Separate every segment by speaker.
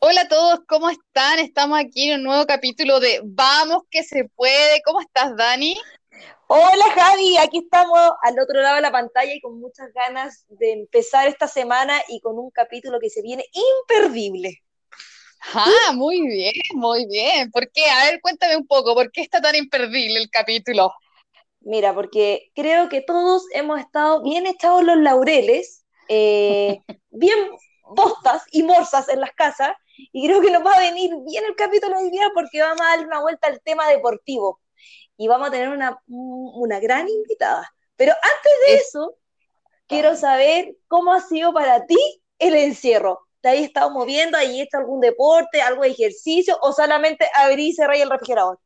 Speaker 1: Hola a todos, ¿cómo están? Estamos aquí en un nuevo capítulo de Vamos que se puede. ¿Cómo estás, Dani?
Speaker 2: Hola Javi, aquí estamos al otro lado de la pantalla y con muchas ganas de empezar esta semana y con un capítulo que se viene imperdible.
Speaker 1: Ah, muy bien, muy bien. ¿Por qué? A ver, cuéntame un poco, ¿por qué está tan imperdible el capítulo?
Speaker 2: Mira, porque creo que todos hemos estado bien echados los laureles, eh, bien bostas y morsas en las casas, y creo que nos va a venir bien el capítulo de hoy día porque vamos a darle una vuelta al tema deportivo y vamos a tener una, una gran invitada. Pero antes de eso, quiero saber cómo ha sido para ti el encierro. ¿Te has estado moviendo? ¿Has hecho algún deporte, algo de ejercicio o solamente abrir y cerrar el refrigerador?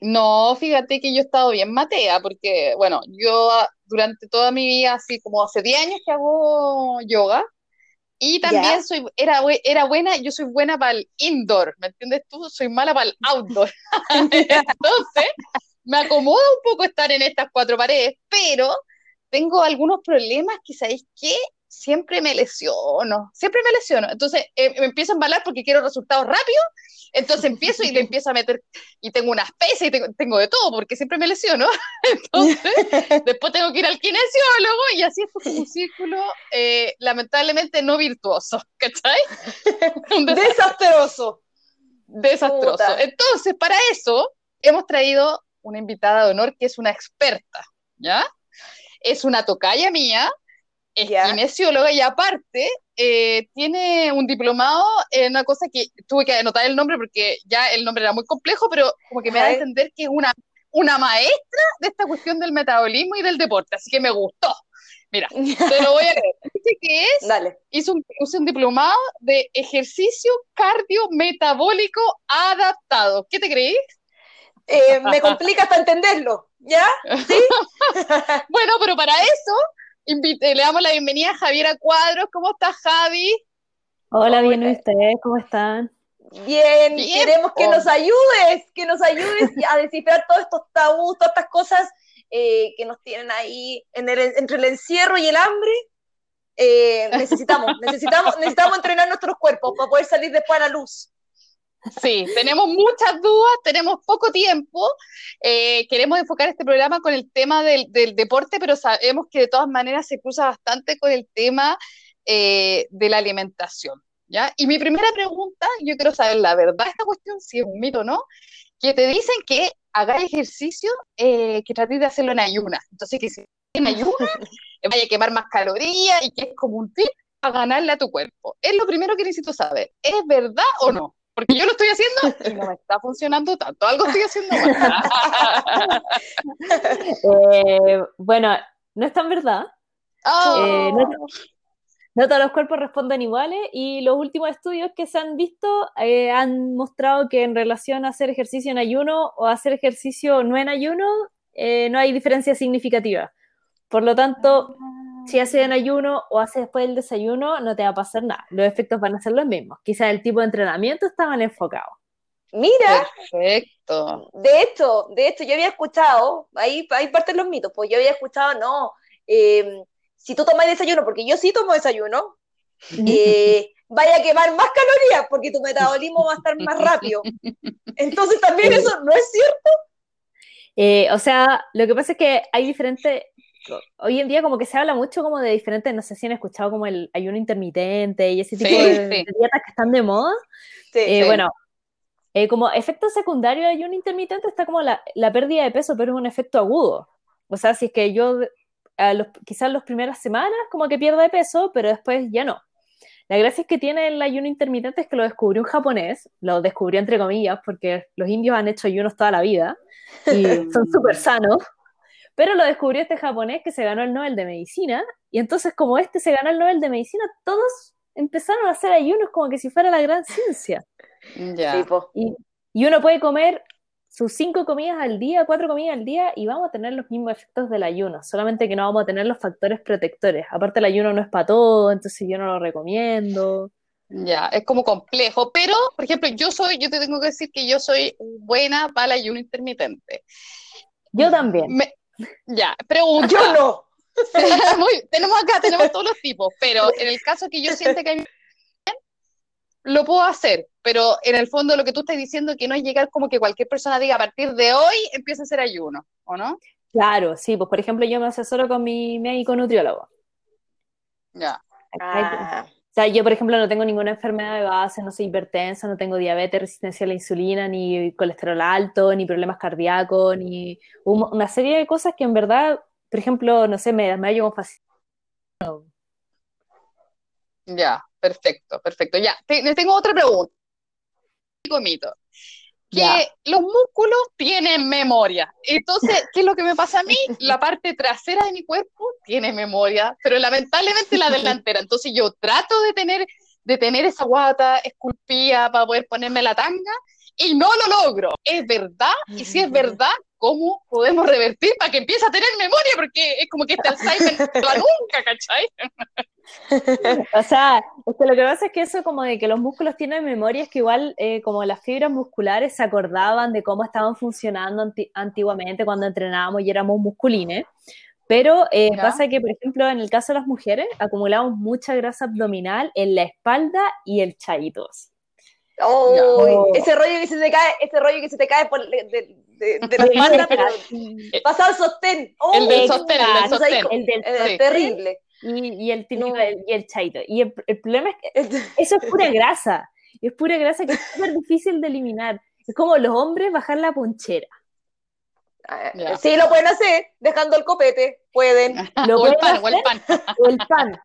Speaker 1: No, fíjate que yo he estado bien matea, porque, bueno, yo durante toda mi vida, así como hace 10 años que hago yoga, y también soy, era, era buena, yo soy buena para el indoor, ¿me entiendes tú? Soy mala para el outdoor. Entonces, me acomoda un poco estar en estas cuatro paredes, pero tengo algunos problemas que, ¿sabéis qué? Siempre me lesiono, siempre me lesiono. Entonces eh, me empiezo a embalar porque quiero resultados rápidos, entonces empiezo y le empiezo a meter, y tengo unas pesas y tengo, de todo porque siempre me lesiono. Entonces después tengo que ir al kinesiólogo y así es como un círculo eh, lamentablemente no virtuoso, ¿cachai?
Speaker 2: Desastroso.
Speaker 1: Desastroso. Entonces, para eso hemos traído una invitada de honor que es una experta, ¿ya? Es una tocaya mía, es kinesióloga y aparte eh, tiene un diplomado en una cosa que tuve que anotar el nombre porque ya el nombre era muy complejo, pero como que me da a entender que es una, una maestra de esta cuestión del metabolismo y del deporte, así que me gustó. Mira, te lo voy a leer. Dice que es,
Speaker 2: Dale.
Speaker 1: Hizo, un, hizo un diplomado de ejercicio cardiometabólico adaptado. ¿Qué te creís?
Speaker 2: Eh, me complica hasta entenderlo, ¿ya? ¿Sí?
Speaker 1: bueno, pero para eso le damos la bienvenida a Javiera Cuadros. ¿Cómo estás, Javi?
Speaker 3: Hola, bien, ¿y ustedes? ¿Cómo están?
Speaker 2: Bien, queremos que nos ayudes, que nos ayudes a descifrar todos estos tabús, todas estas cosas eh, que nos tienen ahí entre el encierro y el hambre. Eh, necesitamos, necesitamos, necesitamos entrenar nuestros cuerpos para poder salir después a la luz.
Speaker 1: Sí, tenemos muchas dudas, tenemos poco tiempo. Eh, queremos enfocar este programa con el tema del, deporte, pero sabemos que de todas maneras se cruza bastante con el tema eh, de la alimentación. ¿ya? Y mi primera pregunta, yo quiero saber la verdad, esta cuestión, si es un mito o no, que te dicen que hagas ejercicio, eh, que trates de hacerlo en ayunas. Entonces, que si en ayunas, vaya a quemar más calorías y que es como un tip a ganarle a tu cuerpo. Es lo primero que necesito saber. ¿Es verdad o no? Porque yo lo estoy haciendo y no me está funcionando tanto. Algo estoy haciendo mal.
Speaker 3: Eh, bueno, no es tan verdad.
Speaker 1: Oh. Eh,
Speaker 3: no, todos los cuerpos responden iguales y los últimos estudios que se han visto eh, han mostrado que en relación a hacer ejercicio en ayuno o hacer ejercicio no en ayuno, no hay diferencia significativa. Por lo tanto, ah si haces en ayuno o haces después del desayuno, no te va a pasar nada. Los efectos van a ser los mismos. Quizás el tipo de entrenamiento está mal enfocado.
Speaker 2: Mira.
Speaker 1: Perfecto.
Speaker 2: De hecho, de hecho, yo había escuchado, ahí, ahí parten los mitos, pues yo había escuchado, no, em, si tú tomas desayuno, porque yo sí tomo desayuno, eh, vaya a quemar más calorías porque tu metabolismo va a estar más rápido. Entonces también eso no es cierto.
Speaker 3: Eh, o sea, lo que pasa es que hay diferentes, hoy en día como que se habla mucho como de diferentes, no sé si han escuchado como el ayuno intermitente y ese tipo de, dietas que están de moda. Eh, bueno, eh, como efecto secundario de ayuno intermitente está como la, la, pérdida de peso, pero es un efecto agudo. O sea, si es que yo los, quizás las primeras semanas como que pierda de peso, pero después ya no. La gracia es que tiene el ayuno intermitente es que lo descubrió un japonés, lo descubrió entre comillas, porque los indios han hecho ayunos toda la vida y son súper sanos. Pero lo descubrió este japonés que se ganó el Nobel de Medicina, y entonces como este se ganó el Nobel de Medicina, todos empezaron a hacer ayunos como que si fuera la gran ciencia.
Speaker 1: Ya.
Speaker 3: Y, uno puede comer sus cinco comidas al día, cuatro comidas al día, y vamos a tener los mismos efectos del ayuno, solamente que no vamos a tener los factores protectores. Aparte el ayuno no es para todo, entonces yo no lo recomiendo.
Speaker 1: Ya, es como complejo, pero, por ejemplo, yo soy, yo te tengo que decir que yo soy buena para el ayuno intermitente.
Speaker 3: Yo también.
Speaker 1: Ya, pregunta.
Speaker 2: Yo no.
Speaker 1: tenemos acá, tenemos todos los tipos, pero en el caso que yo siento que hay lo puedo hacer, pero en el fondo lo que tú estás diciendo es que no es llegar como que cualquier persona diga a partir de hoy empieza a hacer ayuno, ¿o no?
Speaker 3: Claro, sí, pues por ejemplo yo me asesoro con mi médico nutriólogo.
Speaker 1: Ya.
Speaker 3: Ah. Sea, yo por ejemplo no tengo ninguna enfermedad de base, no soy hipertensa, no tengo diabetes, resistencia a la insulina, ni colesterol alto, ni problemas cardíacos, ni una serie de cosas que en verdad, por ejemplo, no sé, me, me ayudan fácil.
Speaker 1: Ya, perfecto, perfecto. Ya, tengo otra pregunta. Mito. Que los músculos tienen memoria. Entonces, ¿qué es lo que me pasa a mí? La parte trasera de mi cuerpo tiene memoria, pero lamentablemente la delantera. Entonces yo trato de tener, de tener esa guata esculpida para poder ponerme la tanga y no lo logro. ¿Es verdad? Y si es verdad, ¿cómo podemos revertir para que empiece a tener memoria? Porque es como que este Alzheimer nunca, ¿cachai?
Speaker 3: o sea, lo que pasa es que eso como de que los músculos tienen memoria es que igual eh, como las fibras musculares se acordaban de cómo estaban funcionando antiguamente cuando entrenábamos y éramos musculines, pero eh, pasa que, por ejemplo, en el caso de las mujeres, acumulamos mucha grasa abdominal en la espalda y el chaitos.
Speaker 2: Oh, ese rollo que se te cae, ese rollo que se te cae por, de, de, la espalda, pero pasado sostén.
Speaker 1: el del sostén, el del sostén.
Speaker 2: El del, terrible.
Speaker 3: Y, el típico, y el chaito. Y el, problema es que eso es pura grasa. Es pura grasa que es súper difícil de eliminar. Es como los hombres bajar la ponchera.
Speaker 2: Ah, sí, lo pueden hacer, dejando el copete, pueden.
Speaker 1: Lo o, el pan, o el pan.
Speaker 3: O el pan.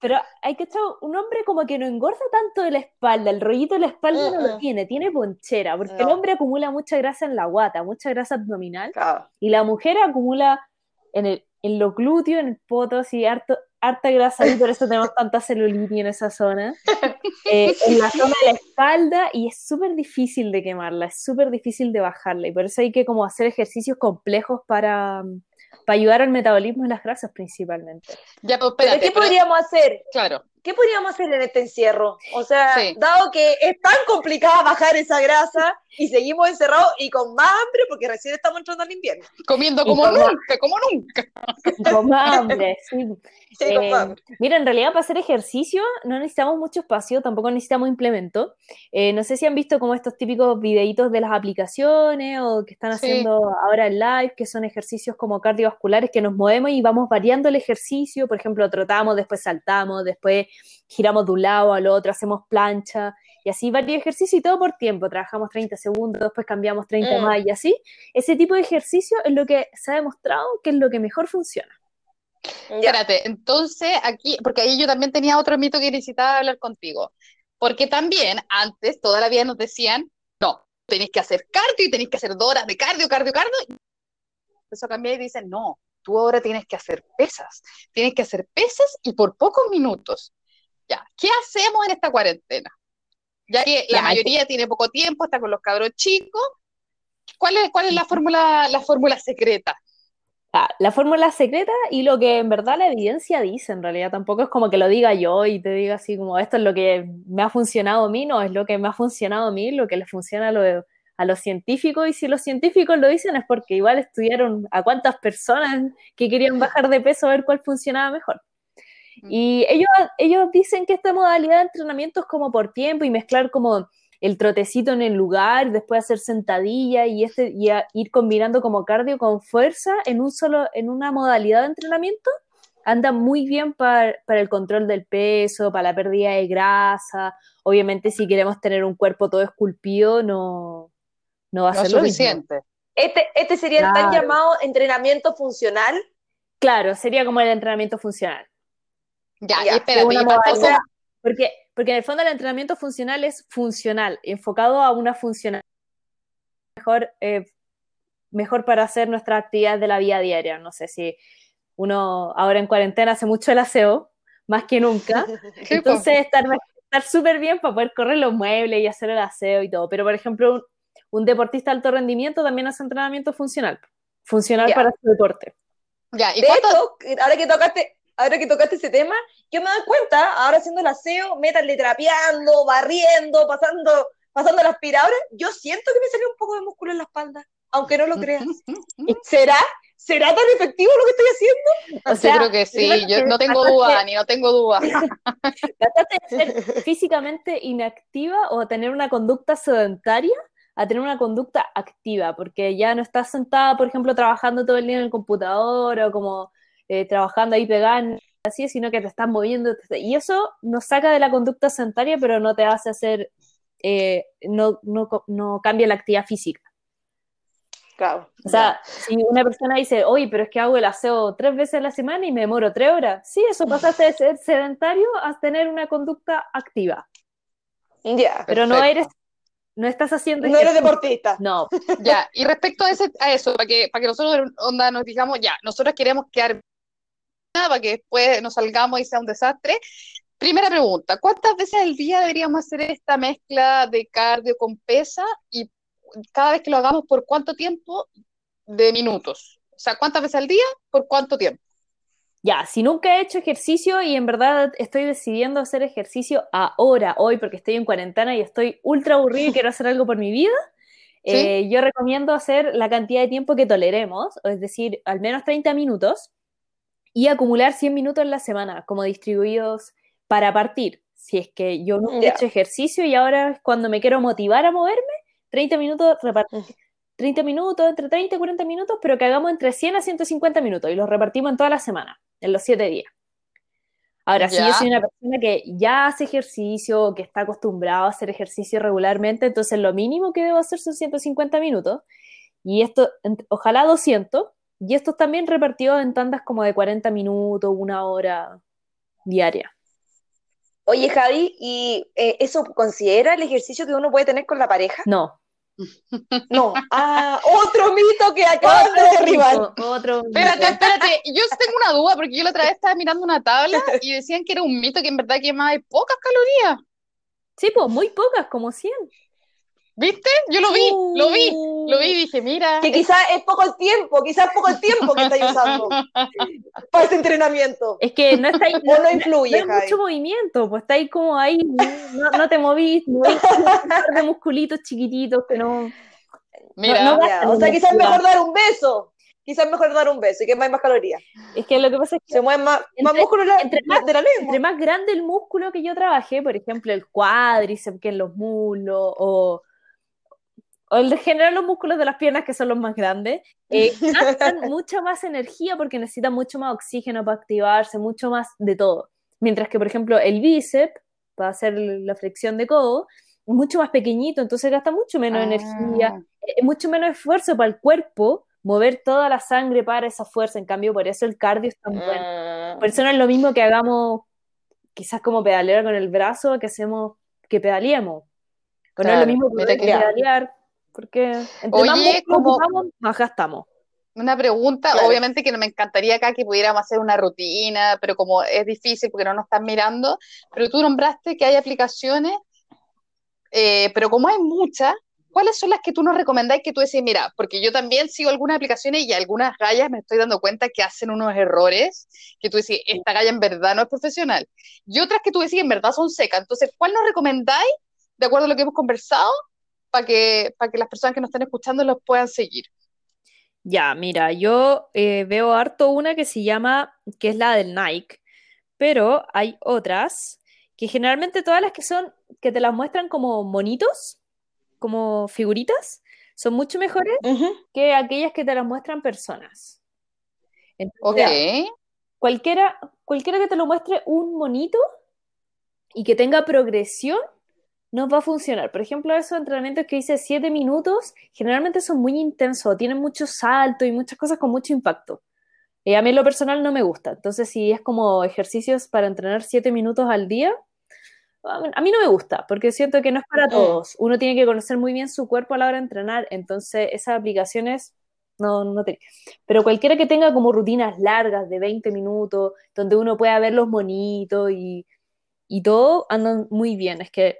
Speaker 3: Pero hay que echar un hombre como que no engorda tanto de la espalda, el rollito de la espalda no lo tiene, tiene ponchera, porque el hombre acumula mucha grasa en la guata, mucha grasa abdominal, y la mujer acumula en, el, en los glúteos, en el poto, así harto, harta grasa y por eso tenemos tanta celulitis en esa zona, eh, en la zona de la espalda y es súper difícil de quemarla, es súper difícil de bajarla y por eso hay que como hacer ejercicios complejos para, para ayudar al metabolismo de las grasas principalmente.
Speaker 2: Ya, pues, espérate, ¿Qué podríamos hacer?
Speaker 1: Claro.
Speaker 2: ¿Qué podríamos hacer en este encierro? O sea, dado que es tan complicado bajar esa grasa y seguimos encerrados y con más hambre porque recién estamos entrando al invierno.
Speaker 1: Comiendo como nunca, como nunca.
Speaker 3: Con hambre, sí. Eh, mira, en realidad para hacer ejercicio no necesitamos mucho espacio, tampoco necesitamos implemento. Eh, no sé si han visto como estos típicos videitos de las aplicaciones o que están haciendo ahora en live, que son ejercicios como cardiovasculares que nos movemos y vamos variando el ejercicio. Por ejemplo, trotamos, después saltamos, después giramos de un lado al otro, hacemos plancha y así varios ejercicios y todo por tiempo. Trabajamos 30 segundos, después cambiamos 30 mm. más y así. Ese tipo de ejercicio es lo que se ha demostrado que es lo que mejor funciona.
Speaker 1: Espérate, entonces aquí, porque ahí yo también tenía otro mito que necesitaba hablar contigo. Porque también antes, toda la vida nos decían, no, tenéis que hacer cardio y tenéis que hacer dos horas de cardio, cardio, cardio. Eso cambia y dicen, no, tú ahora tienes que hacer pesas. Tienes que hacer pesas y por pocos minutos. Ya, ¿qué hacemos en esta cuarentena? Ya que la mayoría tiene poco tiempo, está con los cabros chicos. ¿Cuál es, cuál es la fórmula, la fórmula secreta?
Speaker 3: la fórmula secreta y lo que en verdad la evidencia dice, en realidad tampoco es como que lo diga yo y te diga así como esto es lo que me ha funcionado a mí, no, es lo que me ha funcionado a mí, lo que le funciona a, a los científicos y si los científicos lo dicen es porque igual estudiaron a cuántas personas que querían bajar de peso a ver cuál funcionaba mejor. Mm. Y ellos, ellos dicen que esta modalidad de entrenamiento es como por tiempo y mezclar como el trotecito en el lugar, después hacer sentadilla y, este, y ir combinando como cardio con fuerza en, un solo, en una modalidad de entrenamiento, anda muy bien para, el control del peso, para la pérdida de grasa. Obviamente, si queremos tener un cuerpo todo esculpido, no, no va a ser suficiente.
Speaker 2: Este, este sería el tan llamado entrenamiento funcional.
Speaker 3: Claro, sería como el entrenamiento funcional.
Speaker 1: Ya, ya espérate,
Speaker 3: porque porque en el fondo el entrenamiento funcional es funcional, enfocado a una funcionalidad mejor, eh, mejor para hacer nuestra actividad de la vida diaria. No sé si uno ahora en cuarentena hace mucho el aseo, más que nunca. Entonces estar estar súper bien para poder correr los muebles y hacer el aseo y todo. Pero por ejemplo, un, deportista de alto rendimiento también hace entrenamiento funcional. Funcional para su deporte.
Speaker 2: Ya, ¿y ahora que tocaste, ahora que tocaste ese tema, yo me doy cuenta, ahora haciendo el aseo, métanle trapeando, barriendo, pasando, pasando la aspiradora, yo siento que me salió un poco de músculo en la espalda, aunque no lo creas. ¿Será? ¿será tan efectivo lo que estoy haciendo?
Speaker 1: O sea, yo creo que sí, yo no tengo duda, ni no tengo duda.
Speaker 3: Trataste de ser físicamente inactiva o tener una conducta sedentaria a tener una conducta activa, porque ya no estás sentada, por ejemplo, trabajando todo el día en el computador o como eh, trabajando ahí pegada así, sino que te estás moviendo. Y eso nos saca de la conducta sedentaria, pero no te hace hacer, eh, no, no, no cambia la actividad física.
Speaker 2: Claro.
Speaker 3: O sea, si una persona dice, oye, pero es que hago el aseo tres veces a la semana y me demoro tres horas. Sí, eso pasaste de ser sedentario a tener una conducta activa.
Speaker 2: Ya.
Speaker 3: pero no eres no estás haciendo.
Speaker 2: No eres deportista.
Speaker 3: No.
Speaker 1: Ya, y respecto a, ese, a eso, para que, para que nosotros onda, nos digamos, ya, nosotros queremos quedar para que después nos salgamos y sea un desastre. Primera pregunta, ¿cuántas veces al día deberíamos hacer esta mezcla de cardio con pesa y cada vez que lo hagamos por cuánto tiempo de minutos? O sea, ¿cuántas veces al día por cuánto tiempo?
Speaker 3: ya, si nunca he hecho ejercicio y en verdad estoy decidiendo hacer ejercicio ahora, hoy, porque estoy en cuarentena y estoy ultra aburrido y quiero hacer algo por mi vida, eh, yo recomiendo hacer la cantidad de tiempo que toleremos, es decir, al menos 30 minutos, y acumular 100 minutos en la semana, como distribuidos para partir. Si es que yo no he hecho ejercicio y ahora es cuando me quiero motivar a moverme, 30 minutos repartir. 30 minutos, entre 30 y 40 minutos, pero que hagamos entre 100 a 150 minutos y los repartimos en toda la semana en los siete días. Ahora, si yo soy una persona que ya hace ejercicio, que está acostumbrado a hacer ejercicio regularmente, entonces lo mínimo que debo hacer son 150 minutos. Y esto, ojalá 200. Y esto también repartido en tandas como de 40 minutos, una hora diaria.
Speaker 2: Oye, Javi, ¿y eh, eso considera el ejercicio que uno puede tener con la pareja?
Speaker 3: No.
Speaker 2: No. Ah, otro mito que acabas de derribar.
Speaker 3: Otro
Speaker 1: Espérate, espérate. Yo tengo una duda porque yo la otra vez estaba mirando una tabla y decían que era un mito que en verdad quemaba pocas calorías.
Speaker 3: Sí, pues muy pocas, como 100.
Speaker 1: ¿Viste? Yo lo vi, lo vi, lo vi y dije, mira.
Speaker 2: Que quizás es poco el tiempo, quizás es poco el tiempo que estáis usando para este entrenamiento.
Speaker 3: Es que no está ahí,
Speaker 2: o no influye,
Speaker 3: no hay mucho movimiento, pues está ahí como ahí, no, no te movís, no hay un par de musculitos chiquititos que no.
Speaker 1: Mira,
Speaker 2: no, no o sea, quizás es mejor dar un beso. Quizás es mejor dar un beso y que más calorías.
Speaker 3: Es que lo que pasa es que
Speaker 2: se mueve más, más músculo
Speaker 3: entre más,
Speaker 2: de la lengua.
Speaker 3: Entre más grande el músculo que yo trabajé, por ejemplo, el cuádriceps, que en los muslos, o o en general los músculos de las piernas, que son los más grandes, eh, gastan mucha más energía porque necesitan mucho más oxígeno para activarse, mucho más de todo. Mientras que, por ejemplo, el bíceps, para hacer la flexión de codo, es mucho más pequeñito, entonces gasta mucho menos energía, ah. es mucho menos esfuerzo para el cuerpo mover toda la sangre para esa fuerza. En cambio, por eso el cardio es tan bueno. Ah. Por eso no es lo mismo que hagamos, quizás como pedalear con el brazo, que hacemos que pedaleemos. no es lo mismo que pedalear porque entre
Speaker 1: Oye,
Speaker 3: más como más gastamos.
Speaker 1: Una pregunta, obviamente que no me encantaría acá que pudiéramos hacer una rutina, pero como es difícil porque no nos están mirando, pero tú nombraste que hay aplicaciones, eh, pero como hay muchas, ¿cuáles son las que tú nos recomendáis que tú decís, mira, porque yo también sigo algunas aplicaciones y algunas gallas me estoy dando cuenta que hacen unos errores, que tú decís, esta galla en verdad no es profesional, y otras que tú decís, en verdad son secas. Entonces, ¿cuál nos recomendáis, de acuerdo a lo que hemos conversado, para que, para que las personas que nos están escuchando los puedan seguir.
Speaker 3: Ya, mira, yo eh, veo harto una que se llama, que es la del Nike, pero hay otras que generalmente todas las que son, que te las muestran como monitos, como figuritas, son mucho mejores que aquellas que te las muestran personas.
Speaker 1: ok.
Speaker 3: Cualquiera, cualquiera que te lo muestre un monito y que tenga progresión, no va a funcionar. Por ejemplo, esos entrenamientos que hice 7 minutos, generalmente son muy intensos, tienen mucho salto y muchas cosas con mucho impacto. Y a mí lo personal no me gusta. Entonces, si es como ejercicios para entrenar 7 minutos al día, a mí no me gusta, porque siento que no es para todos. Uno tiene que conocer muy bien su cuerpo a la hora de entrenar, entonces esas aplicaciones no, no te... Pero cualquiera que tenga como rutinas largas de 20 minutos, donde uno pueda ver los monitos y, y todo, andan muy bien. Es que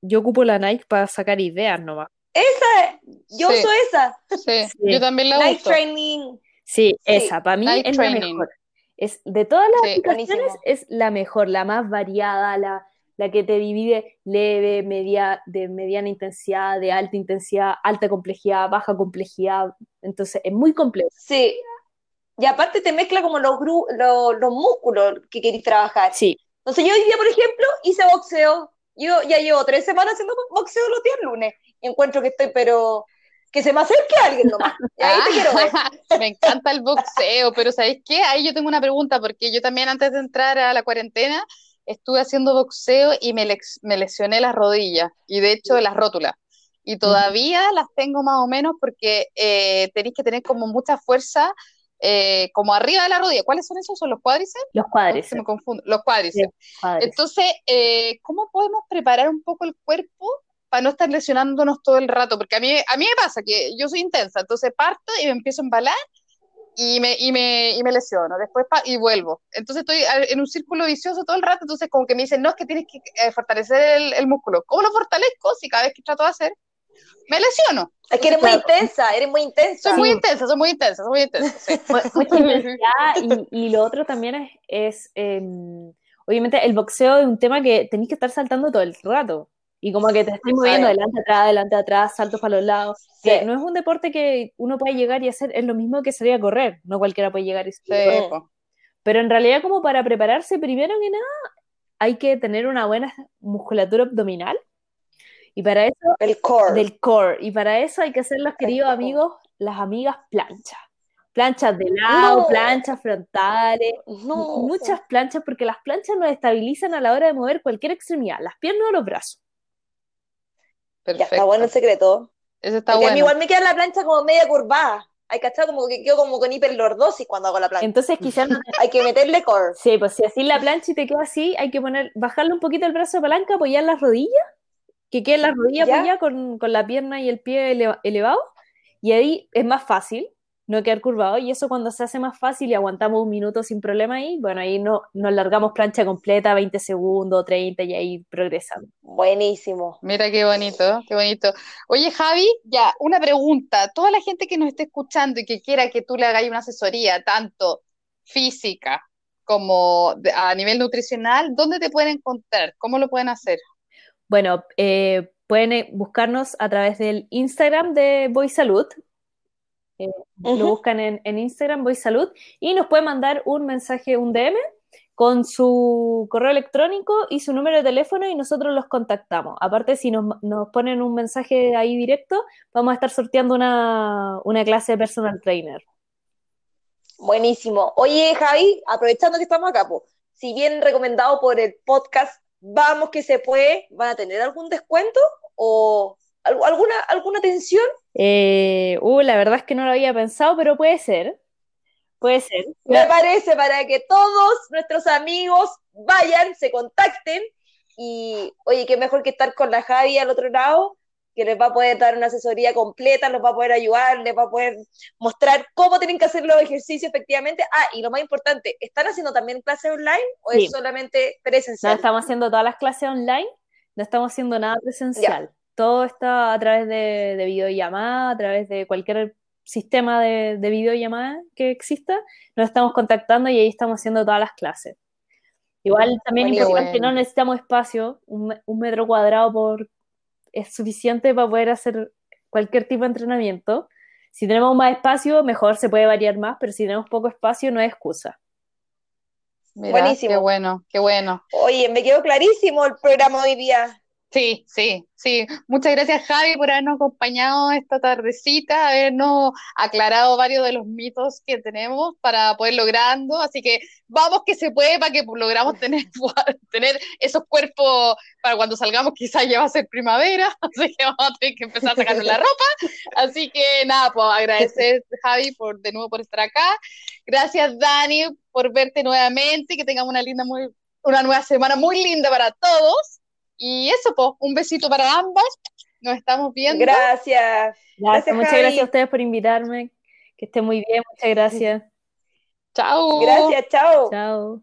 Speaker 3: yo ocupo la Nike para sacar ideas nomás.
Speaker 2: Esa, yo uso esa.
Speaker 1: Sí, yo también la
Speaker 2: Nike Training.
Speaker 3: Sí, esa, para mí es la mejor. Es, de todas las aplicaciones es la mejor, la más variada, la, la que te divide leve, media, de mediana intensidad, de alta intensidad, alta complejidad, baja complejidad. Entonces es muy completo.
Speaker 2: Sí, y aparte te mezcla como los, los, músculos que queréis trabajar.
Speaker 3: Sí.
Speaker 2: Entonces yo hoy día, por ejemplo, hice boxeo. Yo ya llevo tres semanas haciendo boxeo los días lunes. Y encuentro que estoy, pero que se me acerque alguien nomás. Y ahí te quiero ver.
Speaker 1: Me encanta el boxeo, pero ¿sabéis qué? Ahí yo tengo una pregunta, porque yo también antes de entrar a la cuarentena estuve haciendo boxeo y me, me lesioné las rodillas y de hecho las rótulas. Y todavía las tengo más o menos porque eh, tenéis que tener como mucha fuerza eh, como arriba de la rodilla. ¿Cuáles son esos? ¿Son los cuádriceps?
Speaker 3: Los cuádriceps.
Speaker 1: me confundo. Los cuádriceps. Entonces, eh, ¿cómo podemos preparar un poco el cuerpo para no estar lesionándonos todo el rato? Porque a mí, a mí me pasa que yo soy intensa, entonces parto y me empiezo a embalar y me, y me, y me lesiono, después y vuelvo. Entonces estoy en un círculo vicioso todo el rato, entonces como que me dicen, no, es que tienes que eh, fortalecer el, el, músculo. ¿Cómo lo fortalezco si cada vez que trato de hacer, me lesiono?
Speaker 2: Es que eres muy intensa, eres muy intensa.
Speaker 1: Soy muy intensa, soy muy intensa, soy muy intensa. Sí.
Speaker 3: Mucha intensidad y, y, lo otro también es, es eh, obviamente el boxeo es un tema que tenéis que estar saltando todo el rato. Y como que te estás moviendo adelante, atrás, adelante, atrás, saltos para los lados. Que no es un deporte que uno puede llegar y hacer, es lo mismo que salir a correr, no cualquiera puede llegar y
Speaker 1: sí.
Speaker 3: Pero en realidad como para prepararse, primero que nada, hay que tener una buena musculatura abdominal. Y para eso...
Speaker 2: El core.
Speaker 3: Del core. Y para eso hay que hacer, los queridos amigos, las amigas planchas. Planchas de lado, planchas frontales, muchas planchas, porque las planchas nos estabilizan a la hora de mover cualquier extremidad, las piernas o los brazos.
Speaker 2: Ya está bueno el secreto.
Speaker 1: Eso está bueno.
Speaker 2: A mí igual me queda la plancha como media curvada. Hay que estar como que quedo como con hiperlordosis cuando hago la plancha.
Speaker 3: Entonces quizás
Speaker 2: hay que meterle core.
Speaker 3: Sí, pues si así la plancha y te queda así, hay que poner, bajarle un poquito el brazo de palanca, apoyar las rodillas, que quede la rodilla apoyada con, con, la pierna y el pie elevado, y ahí es más fácil no quedar curvado y eso cuando se hace más fácil y aguantamos un minuto sin problema ahí, bueno, ahí no, nos largamos plancha completa, 20 segundos, 30 y ahí progresamos.
Speaker 2: Buenísimo.
Speaker 1: Mira qué bonito, qué bonito. Oye Javi, ya, una pregunta, toda la gente que nos esté escuchando y que quiera que tú le hagas una asesoría, tanto física como a nivel nutricional, ¿dónde te pueden encontrar? ¿Cómo lo pueden hacer?
Speaker 3: Bueno, eh, pueden buscarnos a través del Instagram de Voy Salud, eh, lo buscan en, en, Instagram, Voy Salud, y nos puede mandar un mensaje, un DM, con su correo electrónico y su número de teléfono y nosotros los contactamos. Aparte, si nos, nos ponen un mensaje ahí directo, vamos a estar sorteando una, una clase de personal trainer.
Speaker 2: Buenísimo. Oye, Javi, aprovechando que estamos acá, si bien recomendado por el podcast Vamos que se puede, ¿van a tener algún descuento o alguna, alguna tensión?
Speaker 3: Eh, uh, la verdad es que no lo había pensado, pero puede ser. Puede ser.
Speaker 2: Me parece para que todos nuestros amigos vayan, se contacten y, oye, qué mejor que estar con la Javi al otro lado, que les va a poder dar una asesoría completa, los va a poder ayudar, les va a poder mostrar cómo tienen que hacer los ejercicios efectivamente. Ah, y lo más importante, ¿están haciendo también clases online o es solamente presencial?
Speaker 3: No, estamos haciendo todas las clases online, no estamos haciendo nada presencial todo está a través de, de videollamada, a través de cualquier sistema de, de, videollamada que exista, nos estamos contactando y ahí estamos haciendo todas las clases. Igual también importante, no necesitamos espacio, un, metro cuadrado por es suficiente para poder hacer cualquier tipo de entrenamiento. Si tenemos más espacio, mejor se puede variar más, pero si tenemos poco espacio, no hay excusa.
Speaker 1: Buenísimo. Qué bueno, qué bueno.
Speaker 2: Oye, me quedó clarísimo el programa hoy día.
Speaker 1: Sí, sí, sí. Muchas gracias, Javi, por habernos acompañado esta tardecita, habernos aclarado varios de los mitos que tenemos para poder logrando. Así que vamos que se puede para que logramos tener, tener esos cuerpos para cuando salgamos, quizás ya va a ser primavera, así que vamos a tener que empezar a sacarnos la ropa. Así que nada, pues agradecer, Javi, por de nuevo por estar acá. Gracias, Dani, por verte nuevamente, que tengamos una linda, muy, una nueva semana muy linda para todos. Y eso, pues, un besito para ambas. Nos estamos viendo.
Speaker 2: Gracias.
Speaker 3: gracias muchas gracias a ustedes por invitarme. Que esté muy bien, muchas gracias.
Speaker 1: Chao.
Speaker 2: Gracias, chao.
Speaker 3: Chao.